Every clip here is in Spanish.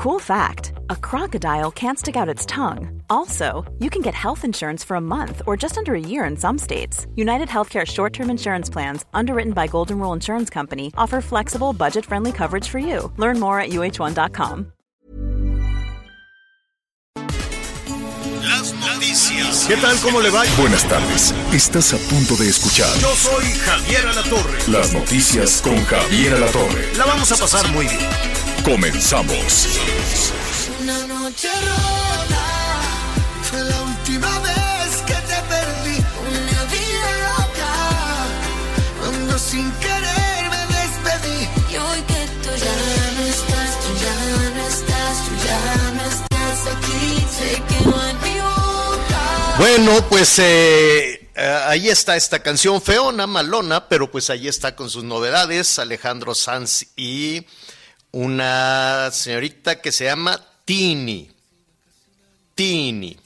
Cool fact a crocodile can't stick out its tongue. Also, you can get health insurance for a month or just under a year in some states. United Healthcare short term insurance plans, underwritten by Golden Rule Insurance Company, offer flexible, budget friendly coverage for you. Learn more at uh1.com. Las noticias. ¿Qué tal? ¿Cómo le va? Buenas tardes. Estás a punto de escuchar Yo soy Javier Alatorre. las noticias con Javier Alatorre. La vamos a pasar muy bien. Comenzamos. Una noche rota fue la última vez que te perdí. Una vida loca cuando sin querer me despedí. Y hoy que tú ya no estás, tú ya no estás, tú ya no estás aquí. Sé que no hay mi boca. Bueno, pues eh, eh, ahí está esta canción feona, malona, pero pues ahí está con sus novedades. Alejandro Sanz y una señorita que se llama Tini. Tini.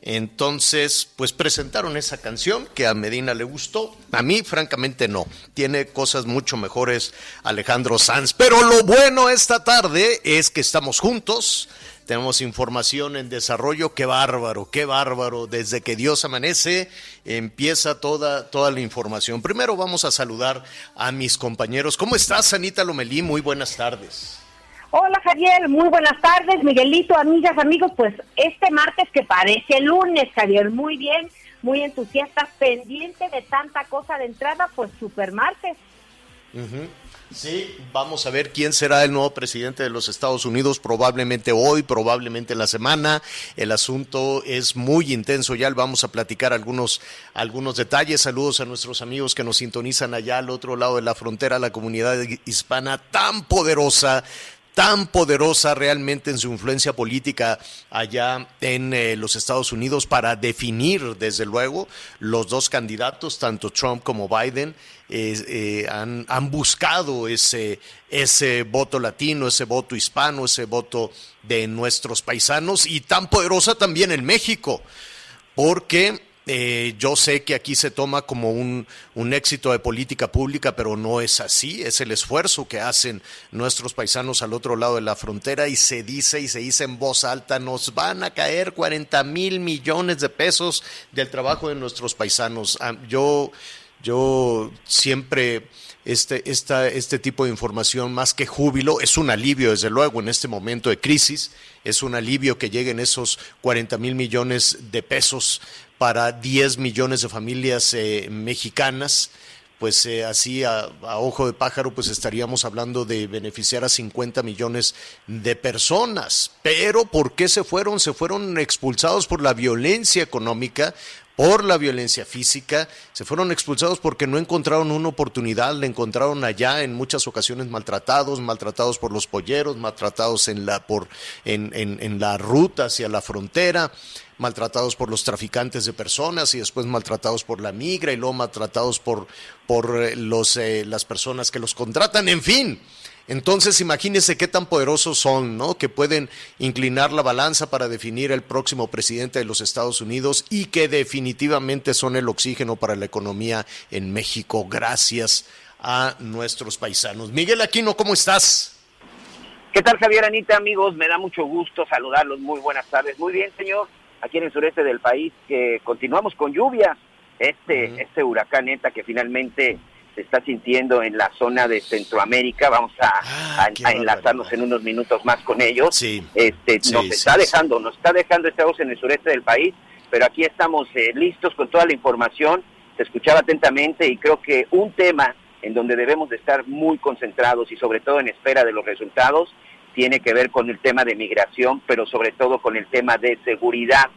Entonces, pues presentaron esa canción que a Medina le gustó. A mí, francamente, no. Tiene cosas mucho mejores Alejandro Sanz. Pero lo bueno esta tarde es que estamos juntos. Tenemos información en desarrollo. Qué bárbaro, qué bárbaro. Desde que Dios amanece, empieza toda, toda la información. Primero vamos a saludar a mis compañeros. ¿Cómo estás, Anita Lomelí? Muy buenas tardes. Hola Javier, muy buenas tardes, Miguelito, amigas, amigos. Pues este martes que parece lunes, Javier, muy bien, muy entusiasta, pendiente de tanta cosa de entrada, pues super martes. Sí, vamos a ver quién será el nuevo presidente de los Estados Unidos, probablemente hoy, probablemente en la semana. El asunto es muy intenso, ya vamos a platicar algunos, algunos detalles. Saludos a nuestros amigos que nos sintonizan allá al otro lado de la frontera, la comunidad hispana tan poderosa tan poderosa realmente en su influencia política allá en eh, los Estados Unidos para definir, desde luego, los dos candidatos, tanto Trump como Biden, eh, han, han buscado ese, ese voto latino, ese voto hispano, ese voto de nuestros paisanos y tan poderosa también en México, porque eh, yo sé que aquí se toma como un, un, éxito de política pública, pero no es así. Es el esfuerzo que hacen nuestros paisanos al otro lado de la frontera y se dice y se dice en voz alta, nos van a caer 40 mil millones de pesos del trabajo de nuestros paisanos. Ah, Yo, yo siempre este, esta, este tipo de información más que júbilo, es un alivio desde luego en este momento de crisis, es un alivio que lleguen esos 40 mil millones de pesos para 10 millones de familias eh, mexicanas, pues eh, así a, a, ojo de pájaro, pues estaríamos hablando de beneficiar a 50 millones de personas. Pero ¿por qué se fueron? Se fueron expulsados por la violencia económica, por la violencia física, se fueron expulsados porque no encontraron una oportunidad, le encontraron allá en muchas ocasiones maltratados, maltratados por los polleros, maltratados en la, por, en, en, en la ruta hacia la frontera maltratados por los traficantes de personas y después maltratados por la migra y luego maltratados por, por los, eh, las personas que los contratan, en fin. Entonces, imagínense qué tan poderosos son, ¿no? Que pueden inclinar la balanza para definir el próximo presidente de los Estados Unidos y que definitivamente son el oxígeno para la economía en México, gracias a nuestros paisanos. Miguel Aquino, ¿cómo estás? ¿Qué tal, Javier Anita, amigos? Me da mucho gusto saludarlos. Muy buenas tardes. Muy bien, señor. Aquí en el sureste del país, que continuamos con lluvias. Este, uh -huh. este huracán ETA que finalmente se está sintiendo en la zona de Centroamérica. Vamos a, ah, a, a enlazarnos en unos minutos más con ellos. Sí. Este, Sí, nos sí, está dejando, nos está dejando estamos en el sureste del país, pero aquí estamos eh, listos con toda la información. Se escuchaba atentamente y creo que un tema en donde debemos de estar muy concentrados y sobre todo en espera de los resultados tiene que ver con el tema de migración, pero sobre todo con el tema de seguridad.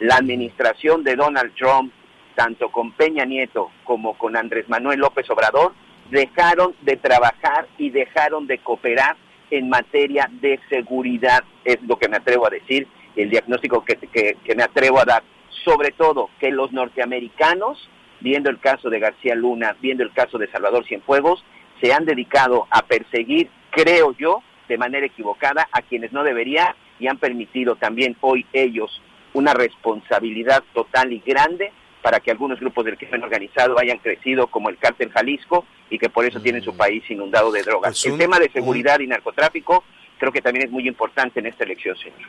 La administración de Donald Trump tanto con Peña Nieto como con Andrés Manuel López Obrador, dejaron de trabajar y dejaron de cooperar en materia de seguridad, es lo que me atrevo a decir, el diagnóstico que, que, que me atrevo a dar, sobre todo que los norteamericanos, viendo el caso de García Luna, viendo el caso de Salvador Cienfuegos, se han dedicado a perseguir, creo yo, de manera equivocada a quienes no debería y han permitido también hoy ellos una responsabilidad total y grande para que algunos grupos del crimen organizado hayan crecido como el cártel Jalisco y que por eso mm. tienen su país inundado de drogas. Pues el tema de seguridad un... y narcotráfico creo que también es muy importante en esta elección, señor.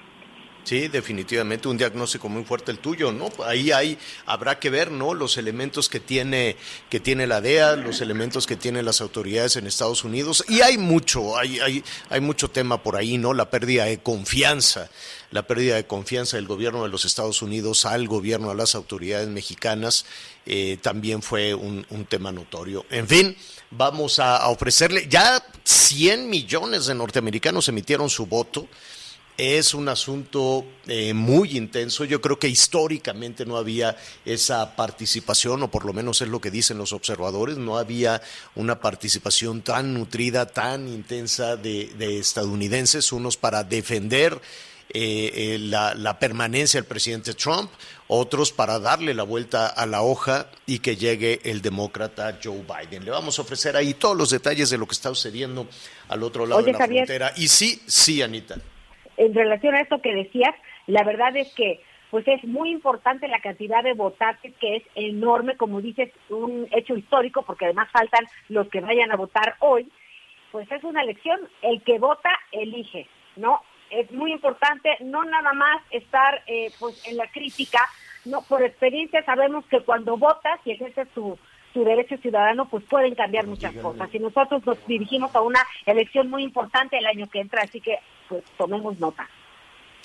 Sí, definitivamente un diagnóstico muy fuerte el tuyo, ¿no? Ahí hay, habrá que ver, ¿no? Los elementos que tiene, que tiene la DEA, los elementos que tienen las autoridades en Estados Unidos, y hay mucho, hay, hay, hay mucho tema por ahí, ¿no? La pérdida de confianza, la pérdida de confianza del gobierno de los Estados Unidos al gobierno, a las autoridades mexicanas, eh, también fue un, tema notorio. En fin, vamos a, a ofrecerle, ya 100 millones de norteamericanos emitieron su voto es un asunto eh, muy intenso. Yo creo que históricamente no había esa participación, o por lo menos es lo que dicen los observadores, no había una participación tan nutrida, tan intensa de, estadounidenses, unos para defender eh, eh, la, la, permanencia del presidente Trump, otros para darle la vuelta a la hoja y que llegue el demócrata Joe Biden. Le vamos a ofrecer ahí todos los detalles de lo que está sucediendo al otro lado de la frontera. Y sí, sí, Anita en relación a esto que decías, la verdad es que pues es muy importante la cantidad de votantes que es enorme, como dices, un hecho histórico, porque además faltan los que vayan a votar hoy, pues es una elección, el que vota elige, ¿no? Es muy importante no nada más estar eh, pues en la crítica, no por experiencia sabemos que cuando votas y ejerces tu, tu derecho ciudadano, pues pueden cambiar muchas cosas. Y nosotros nos dirigimos a una elección muy importante el año que entra, así que pues tomemos nota.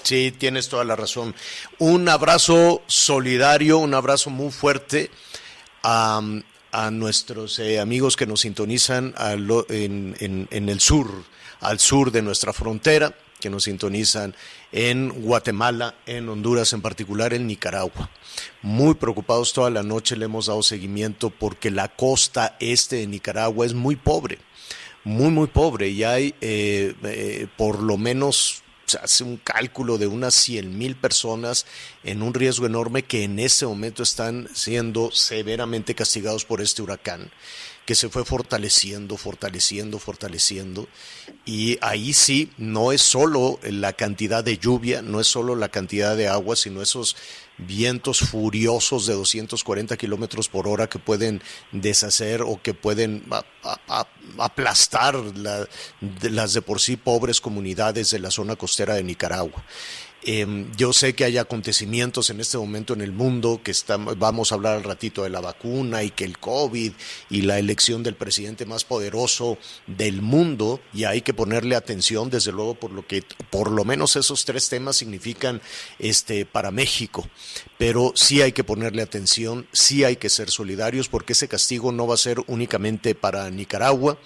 Sí, tienes toda la razón. Un abrazo solidario, un abrazo muy fuerte a, nuestros eh, amigos que nos sintonizan en, en, el sur, al sur de nuestra frontera, que nos sintonizan en Guatemala, en Honduras, en particular en Nicaragua. Muy preocupados toda la noche le hemos dado seguimiento porque la costa este de Nicaragua es muy pobre muy, muy pobre y hay eh, eh, por lo menos se hace un cálculo de unas 100 mil personas en un riesgo enorme que en este momento están siendo severamente castigados por este huracán que se fue fortaleciendo, fortaleciendo, fortaleciendo. Y ahí sí, no es solo la cantidad de lluvia, no es solo la cantidad de agua, sino esos vientos furiosos de 240 kilómetros por hora que pueden deshacer o que pueden aplastar las de por sí pobres comunidades de la zona costera de Nicaragua. Em, yo sé que hay acontecimientos en este momento en el mundo, que vamos a hablar al ratito de la vacuna y que el COVID y la elección del presidente más poderoso del mundo, y hay que ponerle atención, desde luego, por lo que por lo menos esos tres temas significan este, para México. Pero sí hay que ponerle atención, sí hay que ser solidarios, porque ese castigo no va a ser únicamente para Nicaragua.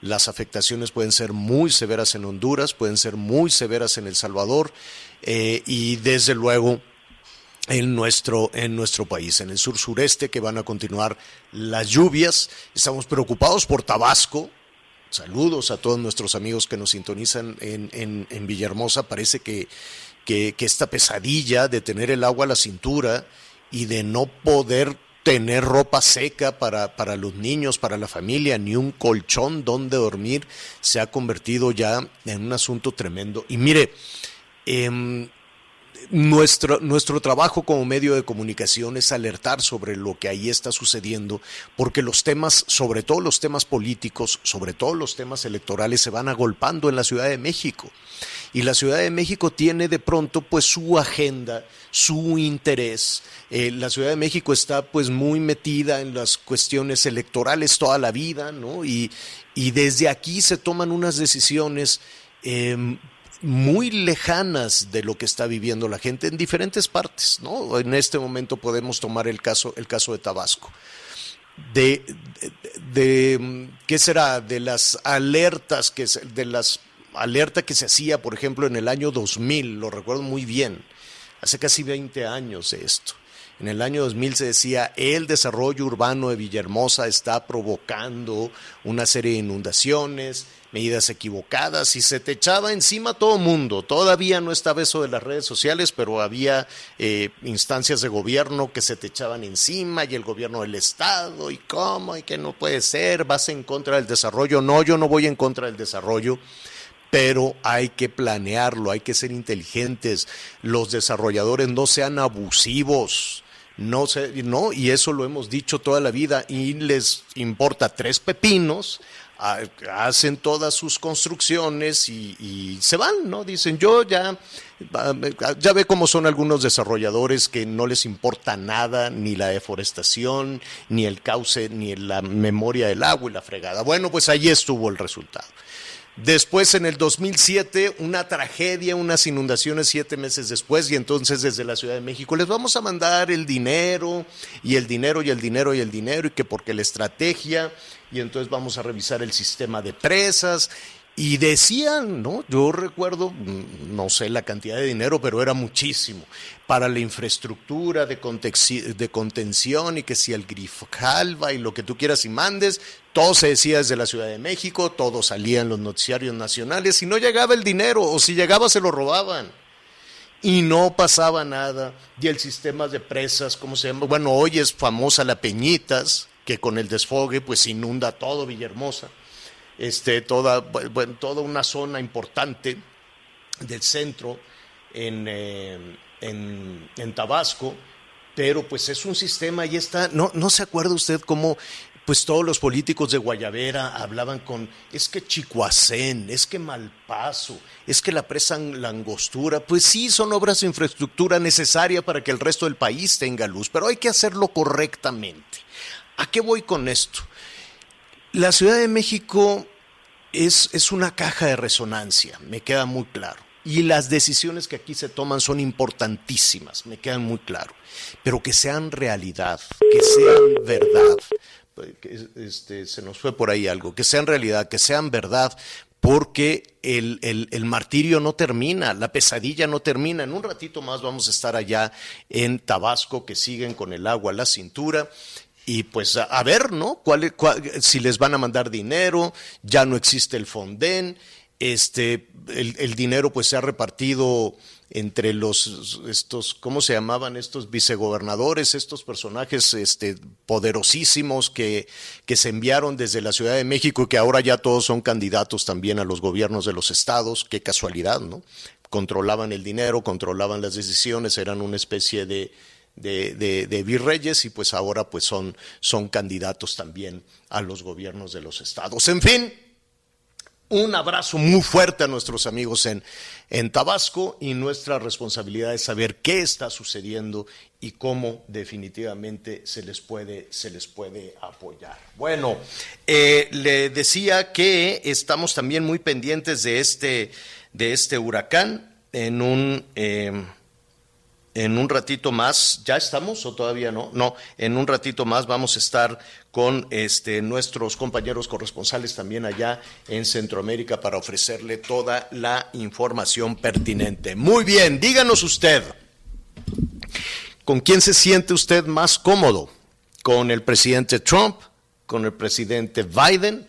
Las afectaciones pueden ser muy severas en Honduras, pueden ser muy severas en El Salvador eh, y desde luego en nuestro, en nuestro país, en el sur sureste, que van a continuar las lluvias. Estamos preocupados por Tabasco. Saludos a todos nuestros amigos que nos sintonizan en, en, Villahermosa. Parece que, que esta pesadilla de tener el agua a la cintura y de no poder tener ropa seca para, para los niños, para la familia, ni un colchón donde dormir, se ha convertido ya en un asunto tremendo. Y mire, eh, nuestro, nuestro trabajo como medio de comunicación es alertar sobre lo que ahí está sucediendo, porque los temas, sobre todo los temas políticos, sobre todo los temas electorales, se van agolpando en la Ciudad de México. Y la Ciudad de México tiene de pronto pues su agenda, su interés. Eh, la Ciudad de México está pues muy metida en las cuestiones electorales toda la vida, ¿no? Y, y desde aquí se toman unas decisiones eh, muy lejanas de lo que está viviendo la gente en diferentes partes, ¿no? En este momento podemos tomar el caso, el caso de Tabasco. De, de, ¿qué será? De las alertas que de las alerta que se hacía, por ejemplo, en el año 2000, lo recuerdo muy bien, hace casi 20 años de esto. En el año 2000 se decía, el desarrollo urbano de Villahermosa está provocando una serie de inundaciones, medidas equivocadas y se te echaba encima todo mundo. Todavía no estaba eso de las redes sociales, pero había eh, instancias de gobierno que se te echaban encima y el gobierno del Estado y cómo y que no puede ser, vas en contra del desarrollo. No, yo no voy en contra del desarrollo pero hay que planearlo, hay que ser inteligentes, los desarrolladores no sean abusivos, no no, y eso lo hemos dicho toda la vida y les importa tres pepinos hacen todas sus construcciones y, se van, ¿no? Dicen, yo ya, ya ve cómo son algunos desarrolladores que no les importa nada, ni la deforestación, ni el cauce, ni la memoria del agua y la fregada. Bueno, pues ahí estuvo el resultado. Después, en el 2007, una tragedia, unas inundaciones siete meses después, y entonces desde la Ciudad de México les vamos a mandar el dinero, y el dinero, y el dinero, y el dinero, y que porque la estrategia, y entonces vamos a revisar el sistema de presas, y decían, ¿no? Yo recuerdo, mm, no sé la cantidad de dinero, pero era muchísimo para la infraestructura de, de contención y que si el Grifjalva y lo que tú quieras y mandes, todo se decía desde la Ciudad de México, todo salía en los noticiarios nacionales y no llegaba el dinero, o si llegaba se lo robaban. Y no pasaba nada. Y el sistema de presas, ¿cómo se llama? Bueno, hoy es famosa la Peñitas, que con el desfogue pues inunda todo Villahermosa este, toda, toda una zona importante del centro eh, en, en, Tabasco, pero pues es un sistema y está, no, no se acuerda usted cómo pues todos los políticos de Guayavera hablaban con, es que Chicoacén, es que Malpaso, es que la presa Langostura, pues sí, son obras de infraestructura necesaria para que el resto del país tenga luz, pero hay que hacerlo correctamente. ¿A qué voy con esto? La Ciudad de México es, es una caja de resonancia, me queda muy claro. Y las decisiones que aquí se toman son importantísimas, me quedan muy claro. Pero que sean realidad, que sean verdad. Este, se nos fue por ahí algo, que sean realidad, que sean verdad, porque el, el, el, martirio no termina, la pesadilla no termina. En un ratito más vamos a estar allá en Tabasco, que siguen con el agua a la cintura, y pues a, ver, ¿no? ¿Cuál, si les van a mandar dinero, ya no existe el Fonden, este, el, dinero pues se ha repartido entre los estos cómo se llamaban estos vicegobernadores estos personajes este poderosísimos que, que se enviaron desde la Ciudad de México y que ahora ya todos son candidatos también a los gobiernos de los estados qué casualidad no controlaban el dinero controlaban las decisiones eran una especie de de, virreyes y pues ahora pues son, son candidatos también a los gobiernos de los estados. En fin, un abrazo muy fuerte a nuestros amigos en, en Tabasco y nuestra responsabilidad es saber qué está sucediendo y cómo definitivamente se les puede, se les puede apoyar. Bueno, eh, le decía que estamos también muy pendientes de este, de este huracán en un... Eh, en un ratito más, ¿ya estamos o todavía no? No, en un ratito más vamos a estar con este, nuestros compañeros corresponsales también allá en Centroamérica para ofrecerle toda la información pertinente. Muy bien, díganos usted, ¿con quién se siente usted más cómodo? ¿Con el presidente Trump? ¿Con el presidente Biden?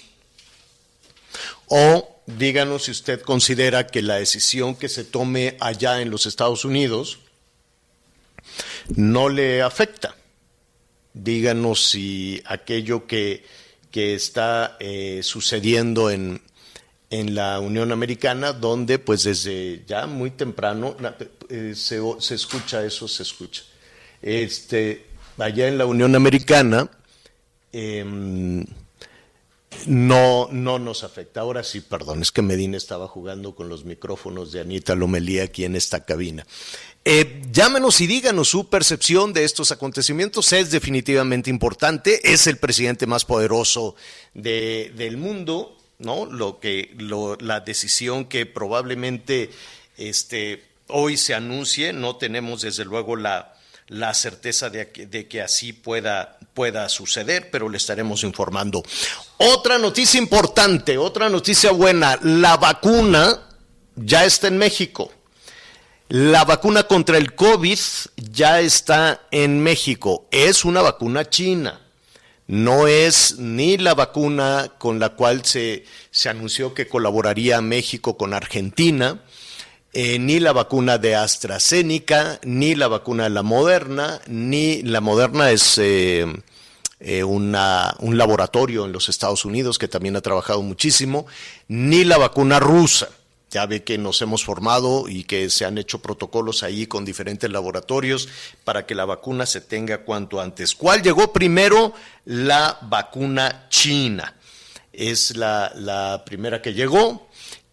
O díganos si usted considera que la decisión que se tome allá en los Estados Unidos, no le afecta. Díganos si aquello que, que está eh, sucediendo en, en la Unión Americana, donde pues desde ya muy temprano eh, se, se, escucha eso, se escucha. Este, allá en la Unión Americana em, no, no nos afecta. Ahora sí, perdón, es que Medina estaba jugando con los micrófonos de Anita Lomelía aquí en esta cabina. Eh, llámenos y díganos su percepción de estos acontecimientos. Es definitivamente importante. Es el presidente más poderoso del mundo, ¿no? Lo que, la decisión que probablemente este, hoy se anuncie. No tenemos desde luego la, la certeza de que, de que así pueda suceder, pero le estaremos informando. Otra noticia importante, otra noticia buena. La vacuna ya está en México. La vacuna contra el COVID ya está en México. Es una vacuna china. No es ni la vacuna con la cual se, se anunció que colaboraría México con Argentina, eh, ni la vacuna de AstraZeneca, ni la vacuna de la Moderna, ni la Moderna es eh, eh, una, un laboratorio en los Estados Unidos que también ha trabajado muchísimo, ni la vacuna rusa. Ya ve que nos hemos formado y que se han hecho protocolos ahí con diferentes laboratorios para que la vacuna se tenga cuanto antes. ¿Cuál llegó primero? La vacuna china. es la, la primera que llegó.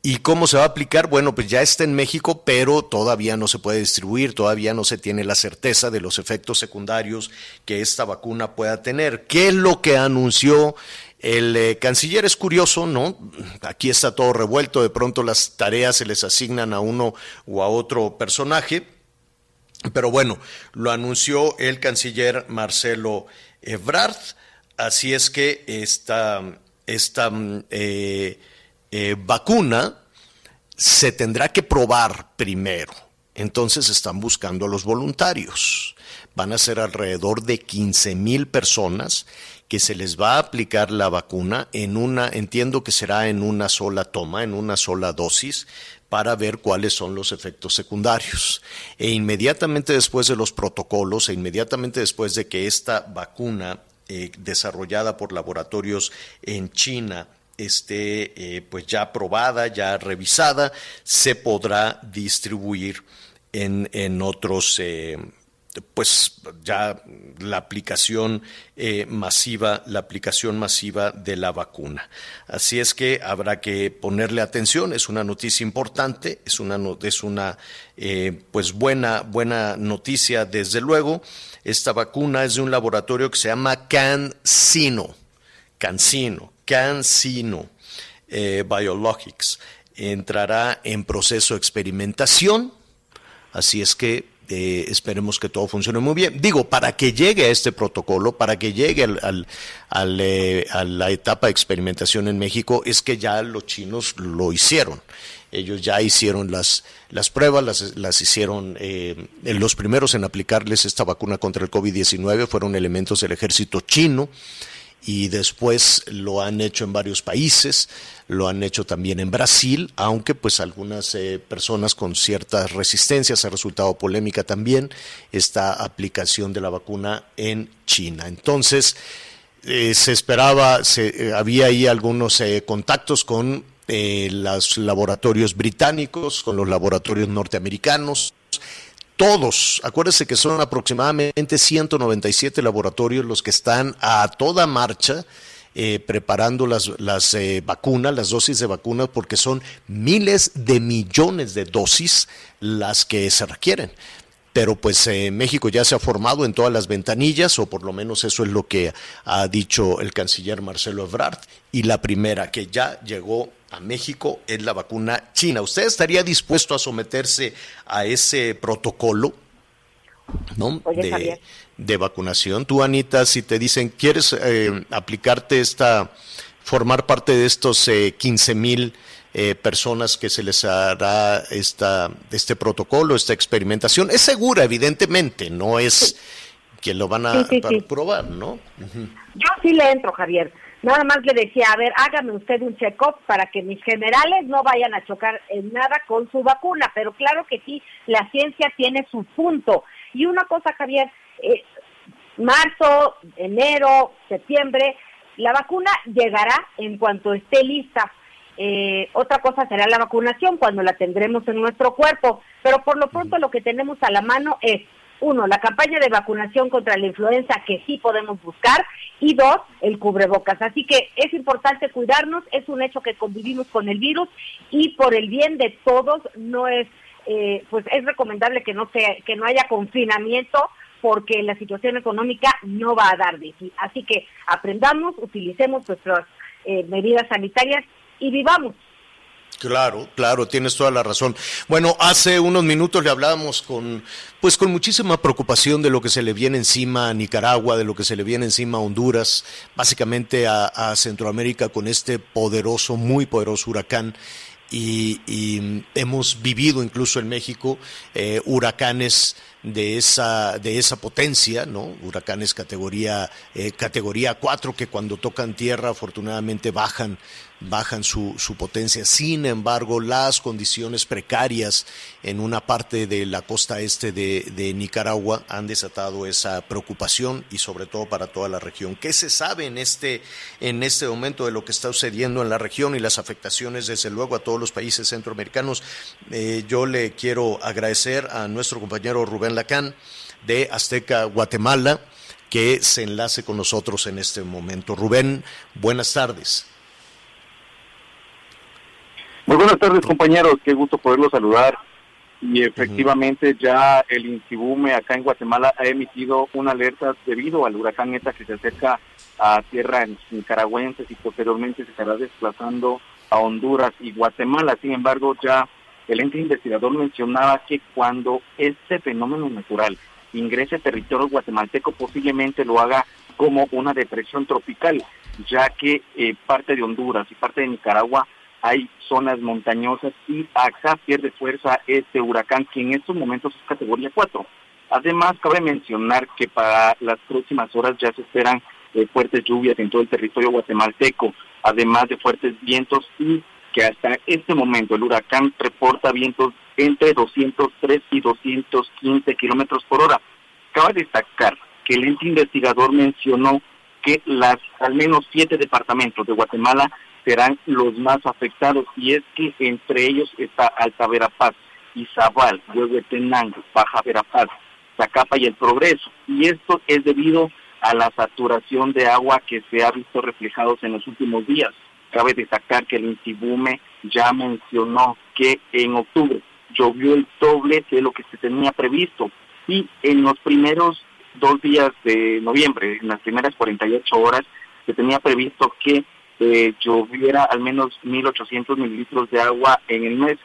¿Y cómo se va a aplicar? Bueno, pues ya está en México, pero todavía no se puede distribuir, todavía no se tiene la certeza de los efectos secundarios que esta vacuna pueda tener. ¿Qué es lo que anunció el eh, canciller? Es curioso, ¿no? Aquí está todo revuelto, de pronto las tareas se les asignan a uno o a otro personaje. Pero bueno, lo anunció el canciller Marcelo Ebrard, así es que esta, esta mm, eh, eh, vacuna se tendrá que probar primero. Entonces están buscando a los voluntarios. Van a ser alrededor de 15 mil personas que se les va a aplicar la vacuna en una, entiendo que será en una sola toma, en una sola dosis, para ver cuáles son los efectos secundarios. E inmediatamente después de los protocolos, e inmediatamente después de que esta vacuna eh, desarrollada por laboratorios en China esté eh, pues ya aprobada, ya revisada, se podrá distribuir en, en otros eh, pues ya la aplicación eh, masiva, la aplicación masiva de la vacuna. Así es que habrá que ponerle atención. Es una noticia importante, es una es una eh, pues buena buena noticia desde luego. Esta vacuna es de un laboratorio que se llama CanSino, CanSino, CanSino eh, Biologics. Entrará en proceso de experimentación. Así es que eh, esperemos que todo funcione muy bien. Digo, para que llegue a este protocolo, para que llegue al, al, eh, a la etapa de experimentación en México, es que ya los chinos lo hicieron. Ellos ya hicieron las, las pruebas, las, las hicieron, eh, los primeros en aplicarles esta vacuna contra el COVID-19 fueron elementos del ejército chino y después lo han hecho en varios países, lo han hecho también en Brasil, aunque pues algunas eh, personas con ciertas resistencias ha resultado polémica también esta aplicación de la vacuna en China. Entonces, eh, se esperaba, se, eh, había ahí algunos contactos con los laboratorios británicos, con los laboratorios norteamericanos, todos, acuérdense que son aproximadamente 197 laboratorios los que están a toda marcha eh, preparando las, las eh, vacunas, las dosis de vacunas, porque son miles de millones de dosis las que se requieren pero pues eh, México ya se ha formado en todas las ventanillas, o por lo menos eso es lo que ha dicho el canciller Marcelo Ebrard, y la primera que ya llegó a México es la vacuna china. ¿Usted estaría dispuesto a someterse a ese protocolo? ¿no? de, vacunación. Tú, Anita, si te dicen, ¿quieres eh, aplicarte esta, formar parte de estos eh, 15 mil eh, personas que se les hará esta, este protocolo, esta experimentación. Es segura, evidentemente, no es que lo van a, probar, ¿no? Yo sí le entro, Javier. Nada más le decía, a ver, hágame usted un check-up para que mis generales no vayan a chocar en nada con su vacuna, pero claro que sí, la ciencia tiene su punto. Y una cosa, Javier, eh, marzo, enero, septiembre, la vacuna llegará en cuanto esté lista. Eh, otra cosa será la vacunación cuando la tendremos en nuestro cuerpo, pero por lo pronto lo que tenemos a la mano es, uno, la campaña de vacunación contra la influenza que sí podemos buscar y dos, el cubrebocas. Así que es importante cuidarnos, es un hecho que convivimos con el virus y por el bien de todos no es, eh, pues es recomendable que no sea, que no haya confinamiento porque la situación económica no va a dar de sí. Así que aprendamos, utilicemos nuestras eh, medidas sanitarias y vivamos. Claro, claro, tienes toda la razón. Bueno, hace unos minutos le hablábamos con, pues con muchísima preocupación de lo que se le viene encima a Nicaragua, de lo que se le viene encima a Honduras, básicamente a, Centroamérica con este poderoso, muy poderoso huracán. Y, hemos vivido incluso en México eh, huracanes de esa, de esa potencia, ¿no? Huracanes categoría, eh, categoría 4 que cuando tocan tierra afortunadamente bajan bajan su, su, potencia. Sin embargo, las condiciones precarias en una parte de la costa este de, Nicaragua han desatado esa preocupación y sobre todo para toda la región. ¿Qué se sabe en este, en este momento de lo que está sucediendo en la región y las afectaciones, desde luego, a todos los países centroamericanos? Eh, yo le quiero agradecer a nuestro compañero Rubén De Azteca, Guatemala, que se enlace con nosotros en este momento. Rubén, buenas tardes. Muy buenas tardes, compañeros. Qué gusto poderlos saludar. Y efectivamente ya el Intibume acá en Guatemala ha emitido una alerta debido al huracán ETA que se acerca a tierra nicaragüenses y posteriormente se estará desplazando a Honduras y Guatemala. Sin embargo, ya el ente investigador mencionaba que cuando este fenómeno natural ingrese a territorio guatemalteco posiblemente lo haga como una depresión tropical, ya que eh, parte de Honduras y parte de Nicaragua hay zonas montañosas y acá pierde fuerza este huracán que en estos momentos es categoría 4. Además, cabe mencionar que para las próximas horas ya se esperan eh, fuertes lluvias en todo el territorio guatemalteco, además de fuertes vientos y que hasta este momento el huracán reporta vientos entre 203 y 215 kilómetros por hora. Cabe destacar que el ente investigador mencionó que las al menos siete departamentos de Guatemala serán los más afectados y es que entre ellos está Alta Verapaz, Izabal, Huehuetenango, Baja Verapaz, Zacapa y El Progreso. Y esto es debido a la saturación de agua que se ha visto reflejados en los últimos días. Cabe destacar que el Intibume ya mencionó que en octubre llovió el doble de lo que se tenía previsto y en los primeros dos días de noviembre, en las primeras 48 horas, se tenía previsto que eh, lloviera al menos 1.800 mililitros de agua en el mes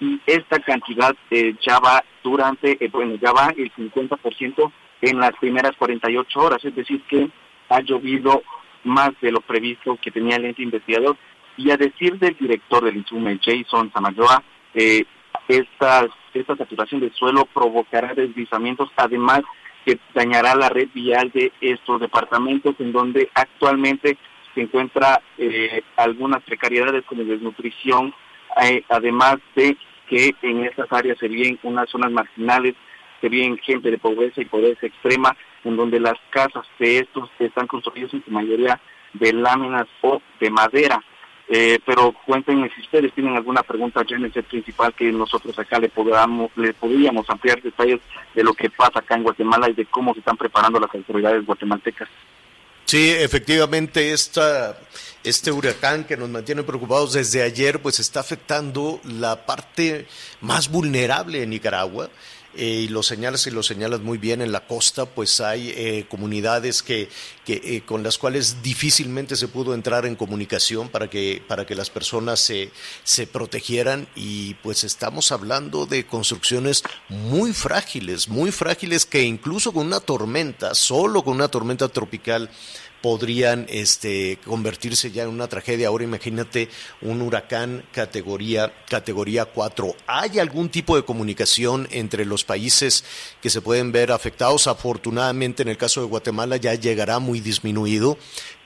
y esta cantidad eh, ya va durante, eh, bueno, ya va el 50% en las primeras 48 horas, es decir, que ha llovido más de lo previsto que tenía el ente investigador. Y a decir del director del INSUME, Jason Samayoa, eh, esta, esta saturación del suelo provocará deslizamientos, además que dañará la red vial de estos departamentos en donde actualmente se encuentra eh, algunas precariedades como desnutrición, eh, además de que en estas áreas se viven unas zonas marginales, se viven gente de pobreza y pobreza extrema, en donde las casas de estos están construidas en su mayoría de láminas o de madera. Eh, pero cuéntenme si ustedes tienen alguna pregunta en el principal que nosotros acá le podamos, le podríamos ampliar detalles de lo que pasa acá en Guatemala y de cómo se están preparando las autoridades guatemaltecas. Sí, efectivamente, esta, este huracán que nos mantiene preocupados desde ayer, pues está afectando la parte más vulnerable de Nicaragua. Eh, y lo señalas y lo señalas muy bien en la costa, pues hay eh, comunidades que, que eh, con las cuales difícilmente se pudo entrar en comunicación para que, para que las personas se, se protegieran. Y pues estamos hablando de construcciones muy frágiles, muy frágiles que incluso con una tormenta, solo con una tormenta tropical, podrían este, convertirse ya en una tragedia. Ahora imagínate un huracán categoría, categoría 4. ¿Hay algún tipo de comunicación entre los países que se pueden ver afectados? Afortunadamente en el caso de Guatemala ya llegará muy disminuido,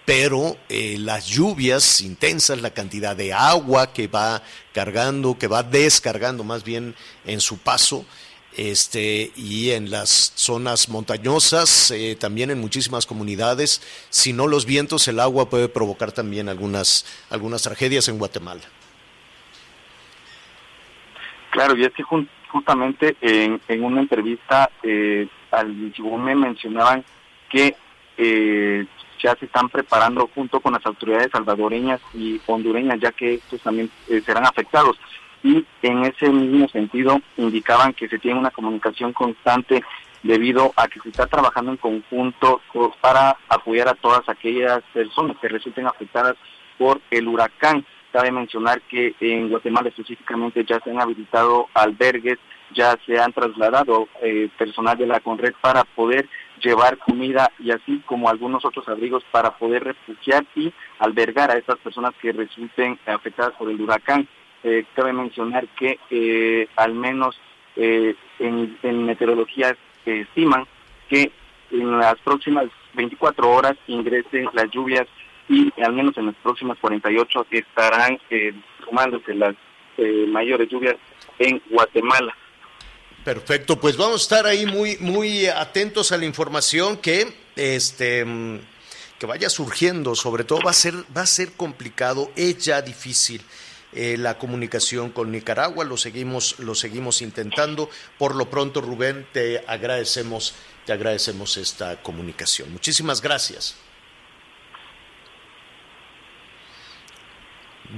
pero eh, las lluvias intensas, la cantidad de agua que va cargando, que va descargando más bien en su paso, este, y en las zonas montañosas, eh, también en muchísimas comunidades. Si no los vientos, el agua puede provocar también algunas, algunas tragedias en Guatemala. Claro, y es que justamente en, en, una entrevista eh, al me mencionaban que eh, ya se están preparando junto con las autoridades salvadoreñas y hondureñas, ya que estos también eh, serán afectados y en ese mismo sentido indicaban que se tiene una comunicación constante debido a que se está trabajando en conjunto para apoyar a todas aquellas personas que resulten afectadas por el huracán. Cabe mencionar que en Guatemala específicamente ya se han habilitado albergues, ya se han trasladado eh, personal de la CONRED para poder llevar comida y así como algunos otros abrigos para poder refugiar y albergar a estas personas que resulten afectadas por el huracán. Eh, cabe mencionar que eh, al menos eh, en, meteorología estiman que en las próximas 24 horas ingresen las lluvias y al menos en las próximas 48 estarán sumándose las mayores lluvias en Guatemala. Perfecto, pues vamos a estar ahí muy muy atentos a la información que este que vaya surgiendo, sobre todo va a ser va a ser complicado, es ya difícil eh, la comunicación con Nicaragua. Lo seguimos, lo seguimos intentando. Por lo pronto, Rubén, te agradecemos, te agradecemos esta comunicación. Muchísimas gracias.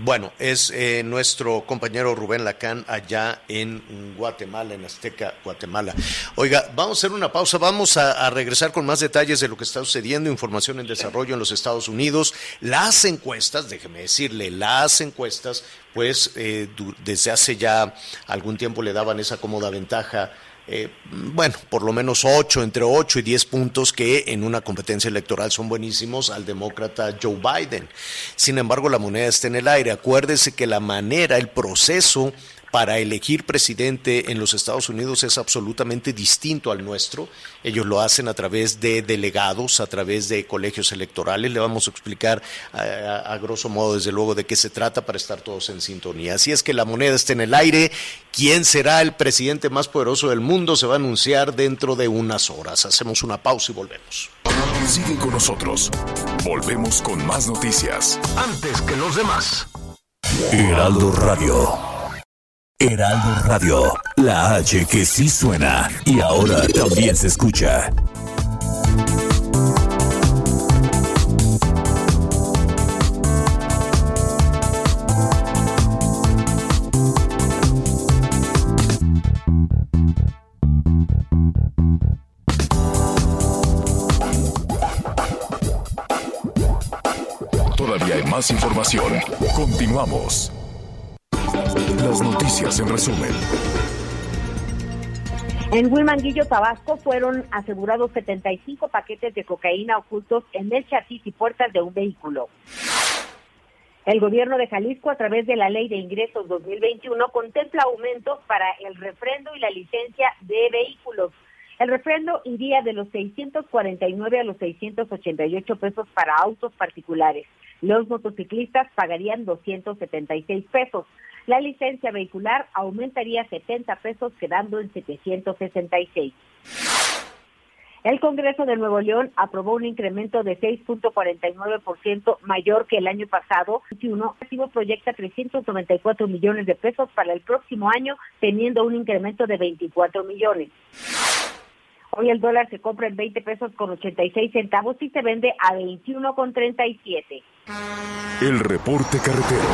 Bueno, es eh, nuestro compañero Rubén Lacán allá en Guatemala, en Azteca, Guatemala. Oiga, vamos a hacer una pausa, vamos a, regresar con más detalles de lo que está sucediendo, información en desarrollo en los Estados Unidos. Las encuestas, déjeme decirle, las encuestas, pues eh, desde hace ya algún tiempo le daban esa cómoda ventaja eh, bueno, por lo menos 8, entre 8 y 10 puntos que en una competencia electoral son buenísimos al demócrata Joe Biden. Sin embargo, la moneda está en el aire. Acuérdese que la manera, el proceso para elegir presidente en los Estados Unidos es absolutamente distinto al nuestro. Ellos lo hacen a través de delegados, a través de colegios electorales. Le vamos a explicar a, grosso modo, desde luego, de qué se trata para estar todos en sintonía. Así es que la moneda está en el aire. ¿Quién será el presidente más poderoso del mundo? Se va a anunciar dentro de unas horas. Hacemos una pausa y volvemos. Sigue con nosotros. Volvemos con más noticias. Antes que los demás. Heraldo Radio. Heraldo Radio, la H que sí suena y ahora también se escucha. Todavía hay más información. Continuamos. Las noticias en resumen. En Huimanguillo, Tabasco, fueron asegurados 75 paquetes de cocaína ocultos en el chasis y puertas de un vehículo. El gobierno de Jalisco, a través de la Ley de Ingresos 2021, contempla aumentos para el refrendo y la licencia de vehículos. El refrendo iría de los 649 a los 688 pesos para autos particulares. Los motociclistas pagarían 276 pesos. La licencia vehicular aumentaría 70 pesos, quedando en 766. El Congreso de Nuevo León aprobó un incremento de 6.49% mayor que el año pasado. El activo proyecta 394 millones de pesos para el próximo año, teniendo un incremento de 24 millones. Hoy el dólar se compra en 20 pesos con 86 centavos y se vende a 21 con 37. El reporte carretero.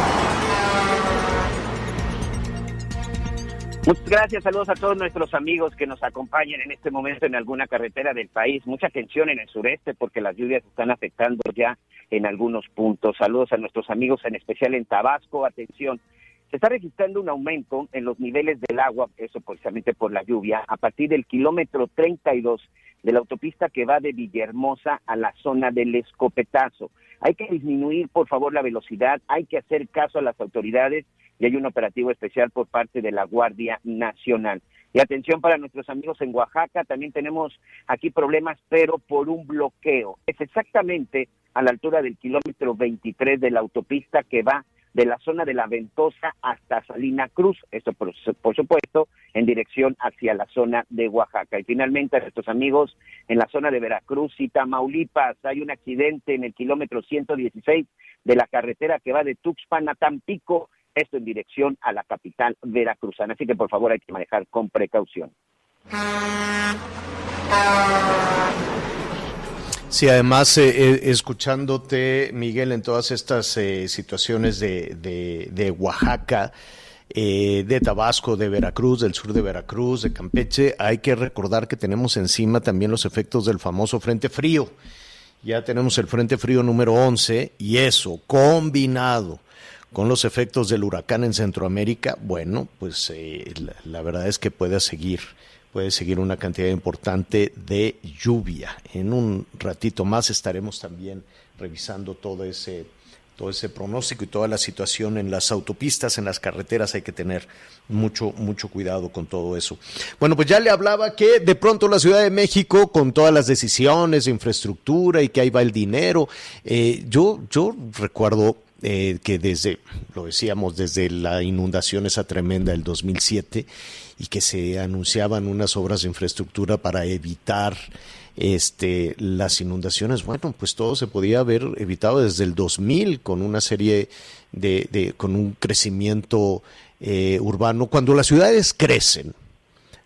Muchas gracias, saludos a todos nuestros amigos que nos acompañan en este momento en alguna carretera del país. Mucha atención en el sureste porque las lluvias están afectando ya en algunos puntos. Saludos a nuestros amigos, en especial en Tabasco. Atención, se está registrando un aumento en los niveles del agua, eso precisamente por la lluvia, a partir del kilómetro 32 de la autopista que va de Villahermosa a la zona del escopetazo. Hay que disminuir, por favor, la velocidad, hay que hacer caso a las autoridades y hay un operativo especial por parte de la Guardia Nacional. Y atención para nuestros amigos en Oaxaca, también tenemos aquí problemas, pero por un bloqueo. Es exactamente a la altura del kilómetro 23 de la autopista que va de la zona de la Ventosa hasta Salina Cruz, esto por, supuesto en dirección hacia la zona de Oaxaca. Y finalmente a nuestros amigos en la zona de Veracruz y Tamaulipas, hay un accidente en el kilómetro 116 de la carretera que va de Tuxpan a Tampico, esto en dirección a la capital veracruzana. Así que por favor hay que manejar con precaución. Sí, además, eh, eh, escuchándote, Miguel, en todas estas eh, situaciones de, de, Oaxaca, de Tabasco, de Veracruz, del sur de Veracruz, de Campeche, hay que recordar que tenemos encima también los efectos del famoso Frente Frío. Ya tenemos el Frente Frío número 11 y eso, combinado con los efectos del huracán en Centroamérica, bueno, pues la verdad es que puede seguir puede seguir una cantidad importante de lluvia. En un ratito más estaremos también revisando todo ese todo ese pronóstico y toda la situación en las autopistas, en las carreteras, hay que tener mucho, mucho cuidado con todo eso. Bueno, pues ya le hablaba que de pronto la Ciudad de México, con todas las decisiones de infraestructura y que ahí va el dinero, eh, yo, yo recuerdo eh, que desde, lo decíamos, desde la inundación esa tremenda del 2007, y que se anunciaban unas obras de infraestructura para evitar este, las inundaciones. Bueno, pues todo se podía haber evitado desde el 2000 con una serie de, de con un crecimiento eh, urbano. Cuando las ciudades crecen,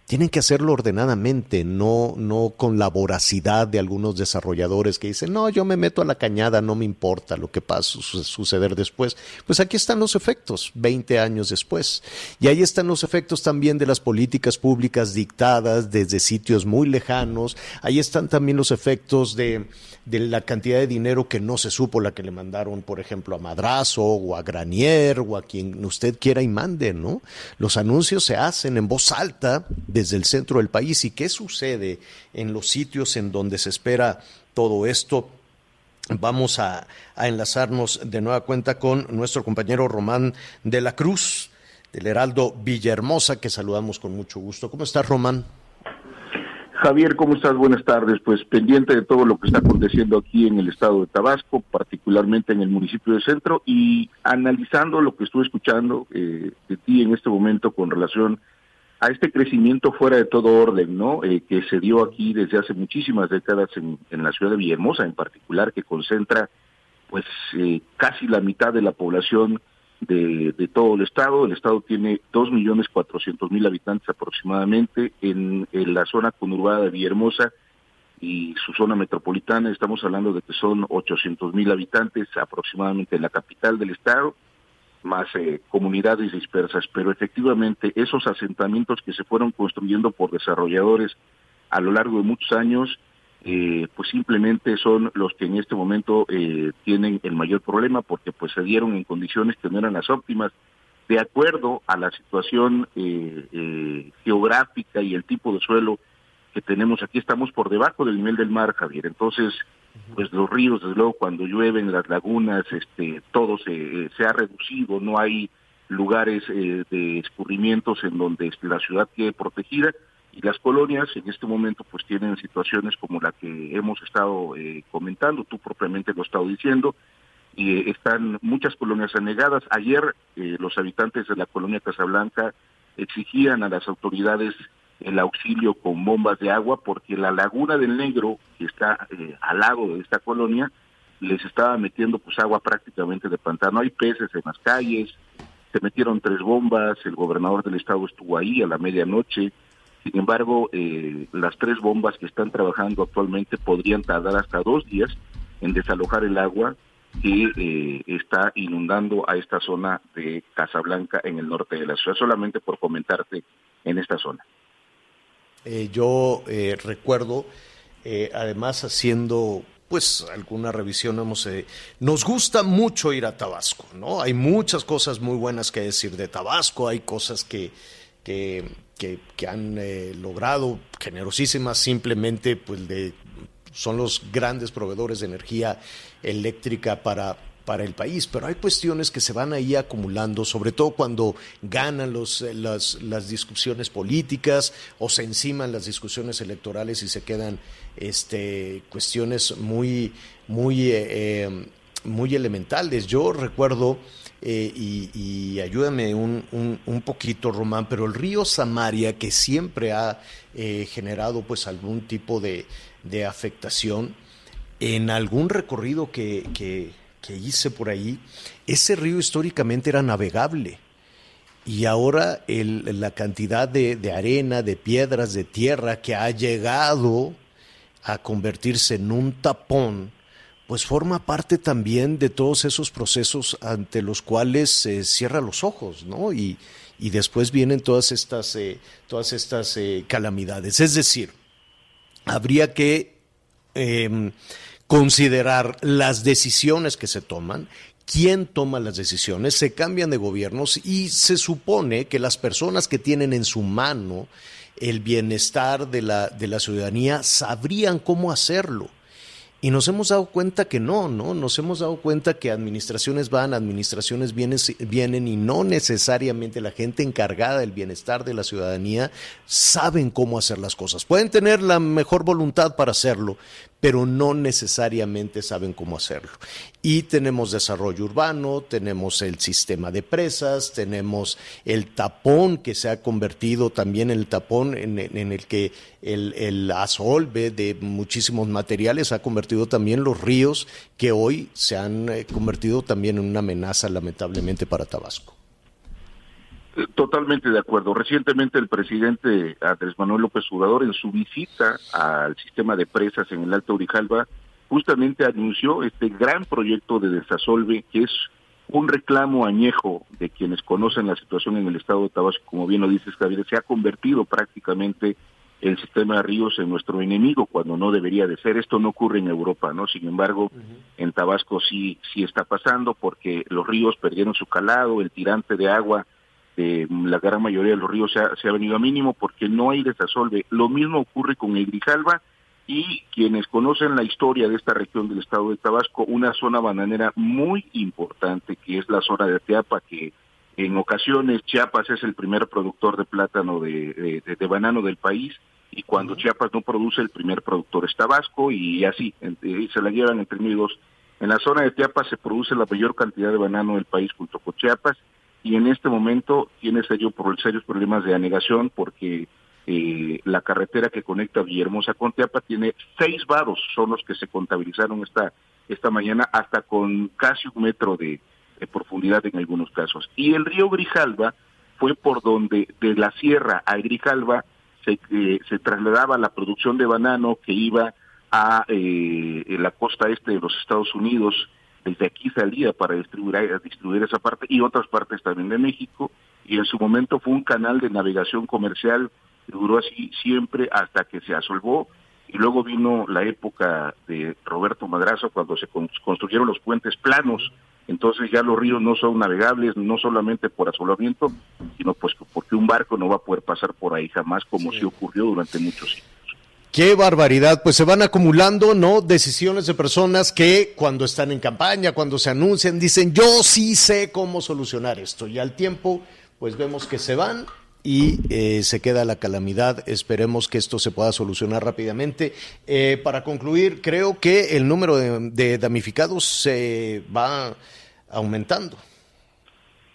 tienen que hacerlo ordenadamente, no, no con la voracidad de algunos desarrolladores que dicen, no, yo me meto a la cañada, no me importa lo que pasa suceder después. Pues aquí están los efectos, 20 años después. Y ahí están los efectos también de las políticas públicas dictadas desde sitios muy lejanos. Ahí están también los efectos de, de la cantidad de dinero que no se supo la que le mandaron, por ejemplo, a Madrazo o a Granier o a quien usted quiera y mande, ¿no? Los anuncios se hacen en voz alta desde el centro del país. ¿Y qué sucede en los sitios en donde se espera todo esto? Vamos a, enlazarnos de nueva cuenta con nuestro compañero Román de la Cruz, del Heraldo Villahermosa, que saludamos con mucho gusto. ¿Cómo estás, Román? Javier, ¿cómo estás? Buenas tardes. Pues pendiente de todo lo que está aconteciendo aquí en el estado de Tabasco, particularmente en el municipio de Centro, y analizando lo que estuve escuchando eh, de ti en este momento con relación a este crecimiento fuera de todo orden, ¿no? Eh, que se dio aquí desde hace muchísimas décadas en, la ciudad de Villahermosa, en particular, que concentra, pues, eh, casi la mitad de la población de, de, todo el estado. El estado tiene dos millones cuatrocientos mil habitantes aproximadamente. En, en, la zona conurbada de Villahermosa y su zona metropolitana estamos hablando de que son ochocientos mil habitantes aproximadamente en la capital del estado más eh, comunidades dispersas, pero efectivamente esos asentamientos que se fueron construyendo por desarrolladores a lo largo de muchos años, eh, pues simplemente son los que en este momento eh, tienen el mayor problema porque pues se dieron en condiciones que no eran las óptimas de acuerdo a la situación geográfica y el tipo de suelo que tenemos aquí estamos por debajo del nivel del mar, Javier. Entonces, pues los ríos, desde luego, cuando llueven, las lagunas, este, todo se, se ha reducido, no hay lugares eh, de escurrimientos en donde la ciudad quede protegida y las colonias en este momento pues tienen situaciones como la que hemos estado eh, comentando, tú propiamente lo has estado diciendo, y eh, están muchas colonias anegadas. Ayer los habitantes de la colonia Casablanca exigían a las autoridades el auxilio con bombas de agua porque la laguna del Negro, que está eh, al lado de esta colonia, les estaba metiendo pues agua prácticamente de pantano. Hay peces en las calles, se metieron tres bombas, el gobernador del estado estuvo ahí a la medianoche. Sin embargo, eh, las tres bombas que están trabajando actualmente podrían tardar hasta dos días en desalojar el agua que eh, está inundando a esta zona de Casablanca en el norte de la ciudad, solamente por comentarte en esta zona. Eh, yo eh, recuerdo, eh, además haciendo pues alguna revisión hemos nos gusta mucho ir a Tabasco, ¿no? Hay muchas cosas muy buenas que decir de Tabasco, hay cosas que que, que, han logrado generosísimas simplemente pues de son los grandes proveedores de energía eléctrica para para el país, pero hay cuestiones que se van ahí acumulando, sobre todo cuando ganan los, eh, las, las, discusiones políticas o se enciman las discusiones electorales y se quedan este, cuestiones muy, muy, eh, eh, muy elementales. Yo recuerdo, y, ayúdame un, un, poquito, Román, pero el río Samaria, que siempre ha generado pues algún tipo de, de afectación, en algún recorrido que que hice por ahí, ese río históricamente era navegable. Y ahora la cantidad de, arena, de piedras, de tierra que ha llegado a convertirse en un tapón, pues forma parte también de todos esos procesos ante los cuales se cierra los ojos, ¿no? Y, después vienen todas estas, eh, todas estas eh, calamidades. Es decir, habría que em, considerar las decisiones que se toman, quién toma las decisiones, se cambian de gobiernos y se supone que las personas que tienen en su mano el bienestar de la, de la ciudadanía sabrían cómo hacerlo. Y nos hemos dado cuenta que no, ¿no? Nos hemos dado cuenta que administraciones van, administraciones vienen, y no necesariamente la gente encargada del bienestar de la ciudadanía saben cómo hacer las cosas. Pueden tener la mejor voluntad para hacerlo, pero no necesariamente saben cómo hacerlo. Y tenemos desarrollo urbano, tenemos el sistema de presas, tenemos el tapón que se ha convertido también en el tapón en, el que el, el asolve de muchísimos materiales ha convertido también los ríos que hoy se han eh, convertido también en una amenaza lamentablemente para Tabasco. Totalmente de acuerdo. Recientemente el presidente Andrés Manuel López Obrador en su visita al sistema de presas en el Alto Grijalva justamente anunció este gran proyecto de desasolve que es un reclamo añejo de quienes conocen la situación en el estado de Tabasco, como bien lo dices Javier, se ha convertido prácticamente el sistema de ríos en nuestro enemigo cuando no debería de ser. Esto no ocurre en Europa, ¿no? Sin embargo, en Tabasco sí sí está pasando porque los ríos perdieron su calado, el tirante de agua de la gran mayoría de los ríos se ha, se ha venido a mínimo porque no hay desasolve. Lo mismo ocurre con el Grijalva y quienes conocen la historia de esta región del estado de Tabasco, una zona bananera muy importante que es la zona de Teapa, que en ocasiones Chiapas es el primer productor de plátano de, de, de banano del país y cuando Chiapas no produce el primer productor es Tabasco y así, en- eh, se la llevan entre uno y dos. En la zona de Chiapas se produce la mayor cantidad de banano del país junto con Chiapas y en este momento tiene serio, por serios problemas de anegación porque eh, la carretera que conecta Villahermosa con Teapa tiene seis varos, son los que se contabilizaron esta, esta mañana, hasta con casi un metro de, de profundidad en algunos casos. Y el río Grijalva fue por donde de la sierra a Grijalva se, eh, se trasladaba la producción de banano que iba a eh, la costa este de los Estados Unidos, desde aquí salía para distribuir, esa parte y otras partes también de México, y en su momento fue un canal de navegación comercial que duró así siempre hasta que se asolvó, y luego vino la época de Roberto Madrazo cuando se con- construyeron los puentes planos, entonces ya los ríos no son navegables, no solamente por asolamiento, sino pues porque un barco no va a poder pasar por ahí jamás como sí. ocurrió durante muchos años. Qué barbaridad, pues se van acumulando, ¿no? Decisiones de personas que cuando están en campaña, cuando se anuncian, dicen, yo sí sé cómo solucionar esto. Y al tiempo, pues vemos que se van y eh, se queda la calamidad. Esperemos que esto se pueda solucionar rápidamente. Eh, para concluir, creo que el número de, damnificados se va aumentando.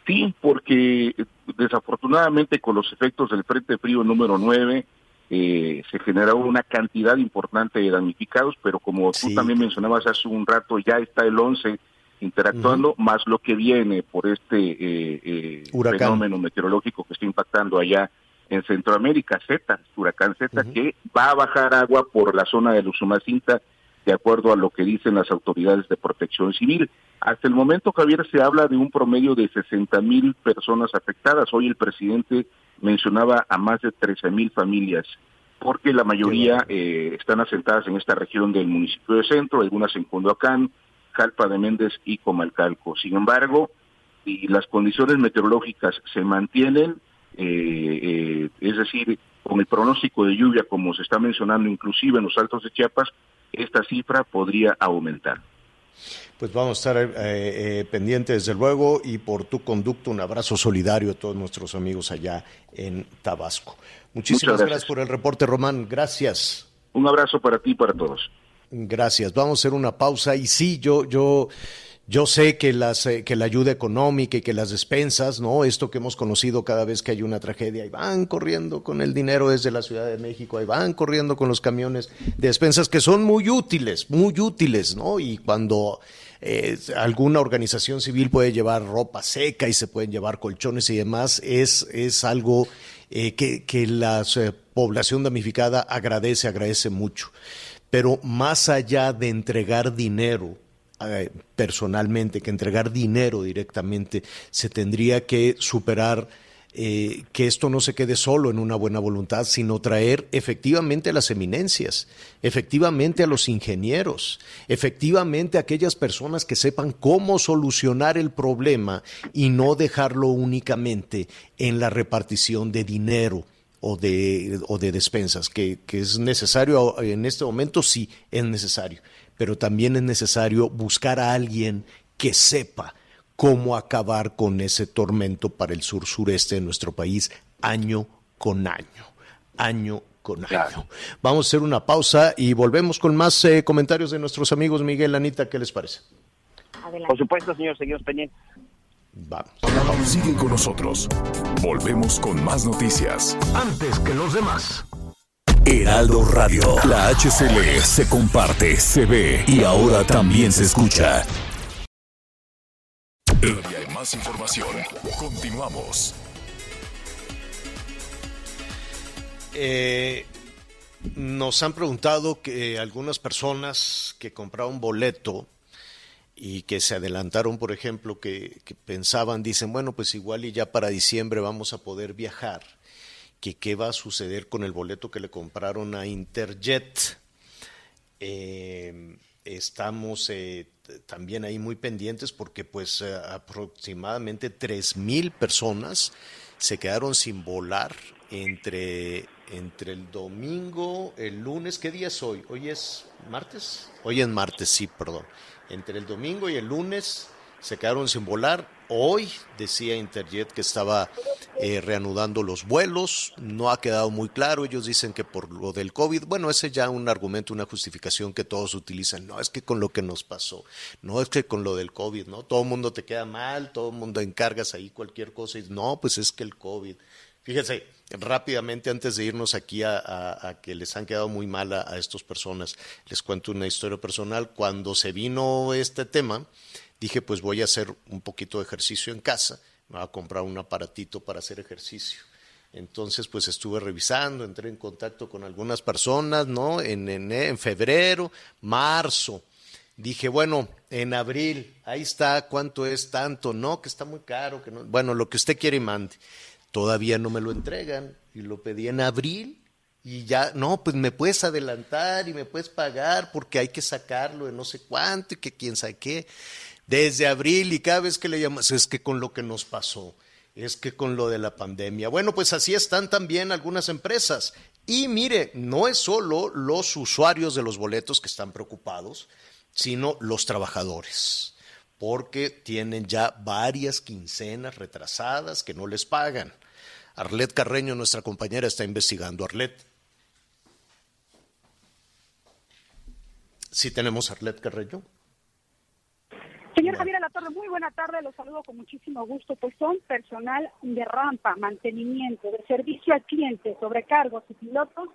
Sí, porque desafortunadamente con los efectos del Frente Frío número 9 eh, se generó una cantidad importante de damnificados, pero como tú Sí. también mencionabas hace un rato, ya está el 11 interactuando, más lo que viene por este eh, eh, fenómeno meteorológico que está impactando allá en Centroamérica, Z, huracán Z, que va a bajar agua por la zona de Usumacinta, de acuerdo a lo que dicen las autoridades de protección civil. Hasta el momento, Javier, se habla de un promedio de 60 mil personas afectadas. Hoy el presidente mencionaba a más de 13 mil familias, porque la mayoría eh, están asentadas en esta región del municipio de Centro, algunas en Condoacán, Jalpa de Méndez y Comalcalco. Sin embargo, y las condiciones meteorológicas se mantienen, eh, eh, es decir, con el pronóstico de lluvia, como se está mencionando inclusive en los altos de Chiapas, esta cifra podría aumentar. Pues vamos a estar eh, eh, pendientes, desde luego, y por tu conducto, un abrazo solidario a todos nuestros amigos allá en Tabasco. Muchísimas gracias. gracias. por el reporte, Román. Gracias. Un abrazo para ti y para todos. Gracias. Vamos a hacer una pausa. Y sí, yo, yo, yo sé que las, eh, que la ayuda económica y que las despensas, ¿no? Esto que hemos conocido cada vez que hay una tragedia, ahí van corriendo con el dinero desde la Ciudad de México, ahí van corriendo con los camiones de despensas que son muy útiles, muy útiles, ¿no? Y cuando eh, alguna organización civil puede llevar ropa seca y se pueden llevar colchones y demás, es, es algo eh, que, que la eh, población damnificada agradece, agradece mucho. Pero más allá de entregar dinero personalmente, que entregar dinero directamente, se tendría que superar eh, que esto no se quede solo en una buena voluntad, sino traer efectivamente a las eminencias, efectivamente a los ingenieros, efectivamente a aquellas personas que sepan cómo solucionar el problema y no dejarlo únicamente en la repartición de dinero o de, o de despensas, que, que es necesario en este momento, sí, es necesario, pero también es necesario buscar a alguien que sepa cómo acabar con ese tormento para el sur sureste de nuestro país año con año, año con año. Vamos a hacer una pausa y volvemos con más eh, comentarios de nuestros amigos Miguel Anita, ¿qué les parece? Por supuesto, señor, seguimos pendientes. Vamos. Sigue con nosotros. Volvemos con más noticias. Antes que los demás. Heraldo Radio. La HCL se comparte, se ve y ahora también se escucha. Cada día hay más información. Continuamos. Eh, nos han preguntado que algunas personas que compraron boleto y que se adelantaron, por ejemplo, que, pensaban, dicen, bueno, pues igual y ya para diciembre vamos a poder viajar, que qué va a suceder con el boleto que le compraron a Interjet. Eh, estamos eh, también ahí muy pendientes porque pues eh, aproximadamente tres mil personas se quedaron sin volar entre, entre el domingo, el lunes, ¿qué día es hoy? ¿Hoy es martes? Hoy es martes, sí, perdón. Entre el domingo y el lunes se quedaron sin volar. Hoy decía Interjet que estaba eh, reanudando los vuelos. No ha quedado muy claro. Ellos dicen que por lo del COVID, bueno, ese ya un argumento, una justificación que todos utilizan. No es que con lo que nos pasó, no es que con lo del COVID, ¿no? Todo el mundo te queda mal, todo el mundo encargas ahí cualquier cosa y no, pues es que el COVID. Fíjense, rápidamente antes de irnos aquí a, que les han quedado muy mal a, estas personas, les cuento una historia personal. Cuando se vino este tema, dije pues voy a hacer un poquito de ejercicio en casa, a comprar un aparatito para hacer ejercicio. Entonces, pues estuve revisando, entré en contacto con algunas personas, ¿no? En, en, febrero, marzo. Dije, bueno, en abril, ahí está, ¿cuánto es tanto? No, que está muy caro, que no. Bueno, lo que usted quiere y mande todavía no me lo entregan y lo pedí en abril y ya, no, pues me puedes adelantar y me puedes pagar porque hay que sacarlo de no sé cuánto y que quién sabe qué. Desde abril y cada vez que le llamas, es que con lo que nos pasó, es que con lo de la pandemia. Bueno, pues así están también algunas empresas. Y mire, no es solo los usuarios de los boletos que están preocupados, sino los trabajadores porque tienen ya varias quincenas retrasadas que no les pagan. Arlet Carreño, nuestra compañera, está investigando. Arlet. Sí tenemos Arlet Carreño. Señor Javier Torre, muy buena tarde, los saludo con muchísimo gusto. Pues son personal de rampa, mantenimiento, de servicio al cliente, sobrecargos y pilotos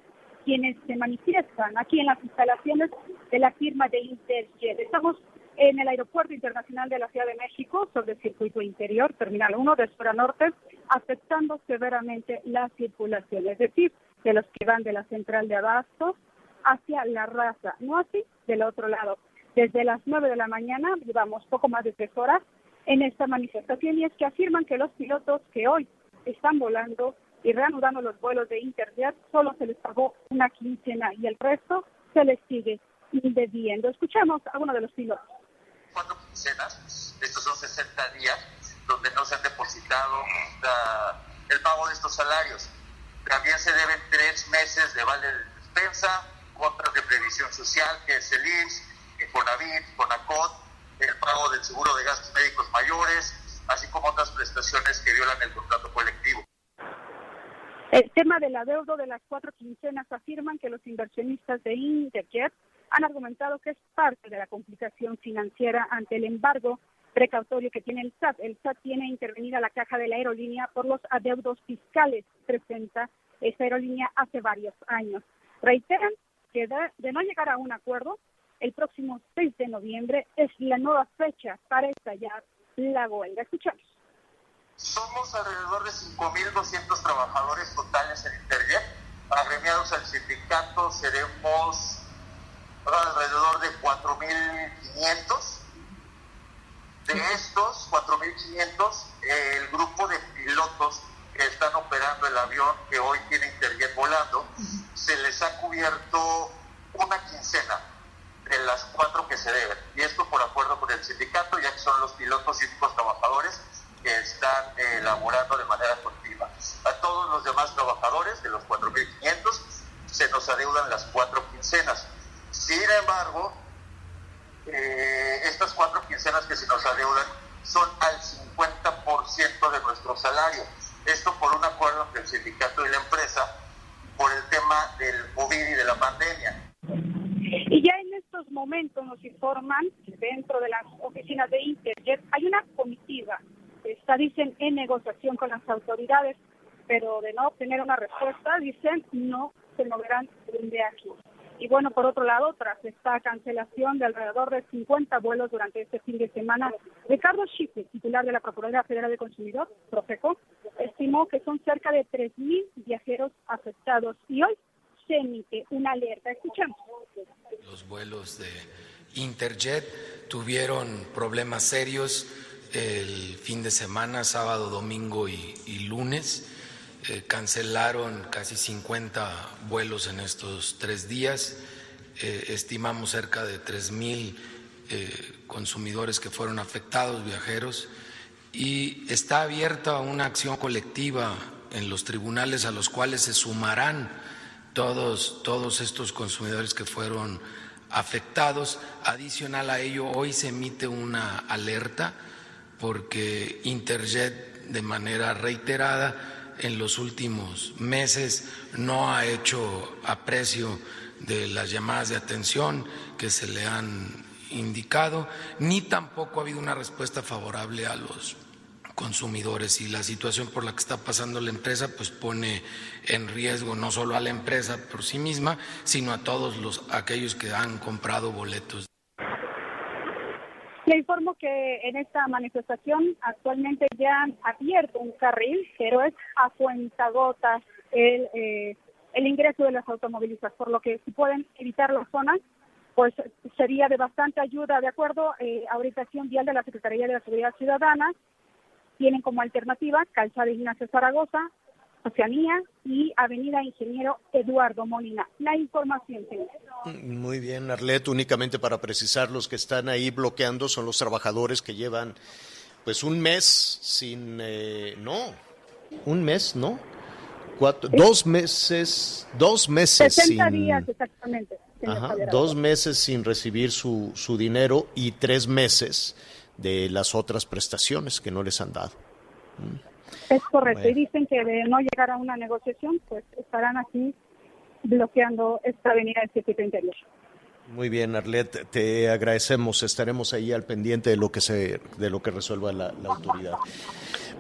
quienes se manifiestan aquí en las instalaciones de la firma de Interjet. Estamos en el Aeropuerto Internacional de la Ciudad de México sobre el circuito interior, Terminal 1 de Espera Norte, afectando severamente la circulación, es decir, de los que van de la central de Abasto hacia la raza, no así del otro lado. Desde las 9 de la mañana llevamos poco más de tres horas en esta manifestación y es que afirman que los pilotos que hoy están volando y reanudando los vuelos de Interjet solo se les pagó una quincena y el resto se les sigue indebiendo. Escuchemos a uno de los pilotos cuatro quincenas, estos son 60 días, donde no se han depositado el pago de estos salarios. También se deben tres meses de vale de despensa, cuotas de previsión social, que es el IMSS, Conavit, Conacot, el pago del seguro de gastos médicos mayores, así como otras prestaciones que violan el contrato colectivo. El tema del adeudo de las cuatro quincenas afirman que los inversionistas de Interjet han argumentado que es parte de la complicación financiera ante el embargo precautorio que tiene el SAT. El SAT tiene intervenida la caja de la aerolínea por los adeudos fiscales presenta esta aerolínea hace varios años. Reiteran que de, no llegar a un acuerdo, el próximo 6 de noviembre es la nueva fecha para estallar la huelga. Escuchamos. Somos alrededor de 5.200 trabajadores totales en Interjet. Agremiados al sindicato seremos alrededor de 4.500. De estos 4.500, el grupo de pilotos que están operando el avión que hoy tiene Interjet volando, se les ha cubierto una quincena de las cuatro que se deben. Y esto por acuerdo con el sindicato, ya que son los pilotos y únicos trabajadores que están elaborando de manera continua. A todos los demás trabajadores, de los 4.500, se nos adeudan las cuatro quincenas. Sin embargo, eh, estas cuatro quincenas que se nos adeudan son al 50% de nuestro salario. Esto por un acuerdo entre el sindicato y la empresa por el tema del COVID y de la pandemia. Momentos nos informan dentro de las oficinas de Interjet hay una comitiva que está, dicen, en negociación con las autoridades, pero de no obtener una respuesta, dicen, no se moverán de aquí. Y bueno, por otro lado, tras esta cancelación de alrededor de 50 vuelos durante este fin de semana, Ricardo Schiff, titular de la Procuraduría Federal de Consumidor, Profeco, estimó que son cerca de 3.000 viajeros afectados y hoy se emite una alerta. Escuchamos. Los vuelos de Interjet tuvieron problemas serios el fin de semana, sábado, domingo y, lunes. Eh, cancelaron casi 50 vuelos en estos tres días. Eh, estimamos cerca de 3.000 eh, consumidores que fueron afectados, viajeros, y está abierta una acción colectiva en los tribunales a los cuales se sumarán todos, todos estos consumidores que fueron afectados. Adicional a ello, hoy se emite una alerta porque Interjet de manera reiterada en los últimos meses no ha hecho aprecio de las llamadas de atención que se le han indicado, ni tampoco ha habido una respuesta favorable a los consumidores y la situación por la que está pasando la empresa pues pone en riesgo no solo a la empresa por sí misma, sino a todos los aquellos que han comprado boletos. Le informo que en esta manifestación actualmente ya han abierto un carril, pero es a cuentagotas el, eh, el ingreso de las automovilistas, por lo que si pueden evitar la zona, pues sería de bastante ayuda. De acuerdo eh, a orientación vial de la Secretaría de la Seguridad Ciudadana, tienen como alternativa Calzada Ignacio Zaragoza, Oceanía y Avenida Ingeniero Eduardo Molina. La información, señor. Muy bien, Arlet, únicamente para precisar, los que están ahí bloqueando son los trabajadores que llevan pues un mes sin, eh, no, un mes, ¿no? Cuatro, dos meses, dos meses 60 días exactamente. Ajá, dos meses sin recibir su, su dinero y tres meses de las otras prestaciones que no les han dado. Es correcto, y dicen que de no llegar a una negociación, pues estarán aquí bloqueando esta avenida del circuito interior. Muy bien, Arlet, te agradecemos. Estaremos ahí al pendiente de lo que se, de lo que resuelva la, la, autoridad.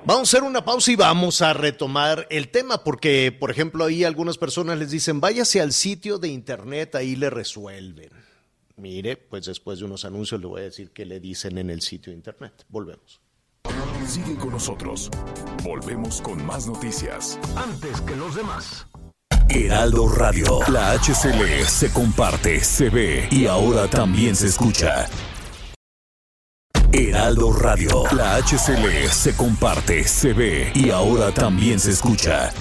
Vamos a hacer una pausa y vamos a retomar el tema, porque, por ejemplo, ahí algunas personas les dicen, váyase al sitio de internet, ahí le resuelven. Mire, pues después de unos anuncios le voy a decir qué le dicen en el sitio de internet. Volvemos. Sigue con nosotros. Volvemos con más noticias. Antes que los demás. Heraldo Radio. La HCL se comparte, se ve y ahora también se escucha. Heraldo Radio. La HCL se comparte, se ve y ahora también se escucha.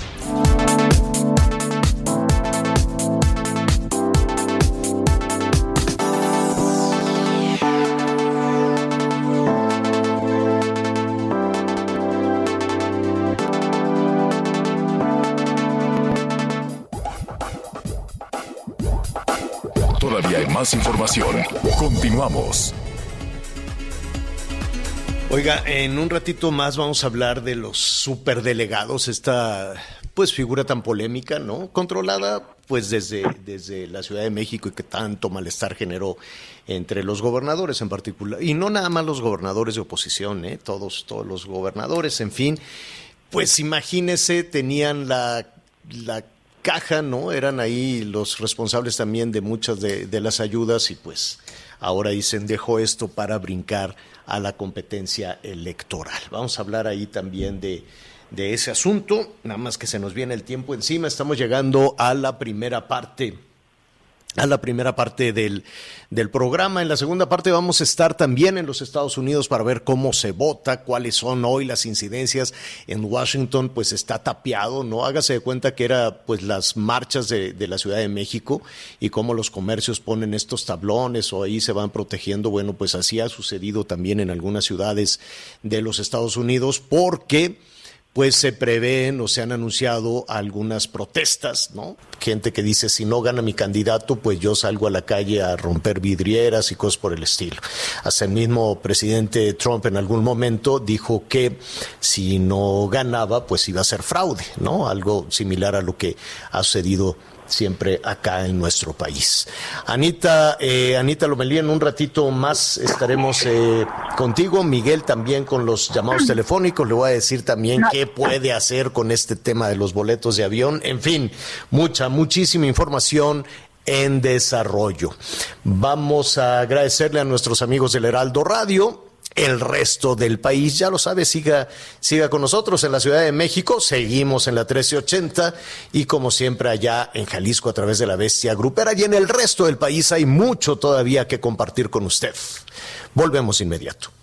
Más información. Continuamos. Oiga, en un ratito más vamos a hablar de los superdelegados, esta pues figura tan polémica, ¿no? Controlada pues desde, desde la Ciudad de México y que tanto malestar generó entre los gobernadores en particular. Y no nada más los gobernadores de oposición, ¿eh? Todos, todos los gobernadores, en fin. Pues imagínese, tenían la, la caja, ¿no? Eran ahí los responsables también de muchas de, las ayudas y pues ahora dicen dejó esto para brincar a la competencia electoral. Vamos a hablar ahí también de, de ese asunto, nada más que se nos viene el tiempo encima, estamos llegando a la primera parte a la primera parte del, del, programa. En la segunda parte vamos a estar también en los Estados Unidos para ver cómo se vota, cuáles son hoy las incidencias. En Washington pues está tapiado, ¿no? Hágase de cuenta que era pues las marchas de, de la Ciudad de México y cómo los comercios ponen estos tablones o ahí se van protegiendo. Bueno, pues así ha sucedido también en algunas ciudades de los Estados Unidos porque pues se prevén o se han anunciado algunas protestas, ¿no? Gente que dice, si no gana mi candidato, pues yo salgo a la calle a romper vidrieras y cosas por el estilo. Hasta el mismo presidente Trump en algún momento dijo que si no ganaba, pues iba a ser fraude, ¿no? Algo similar a lo que ha sucedido siempre acá en nuestro país. Anita, eh, Anita Lomelí, en un ratito más estaremos eh, contigo. Miguel también con los llamados telefónicos. Le voy a decir también qué puede hacer con este tema de los boletos de avión. En fin, mucha, muchísima información en desarrollo. Vamos a agradecerle a nuestros amigos del Heraldo Radio el resto del país. Ya lo sabe, siga, siga con nosotros en la Ciudad de México. Seguimos en la 1380 y como siempre allá en Jalisco a través de la Bestia Grupera y en el resto del país hay mucho todavía que compartir con usted. Volvemos inmediato.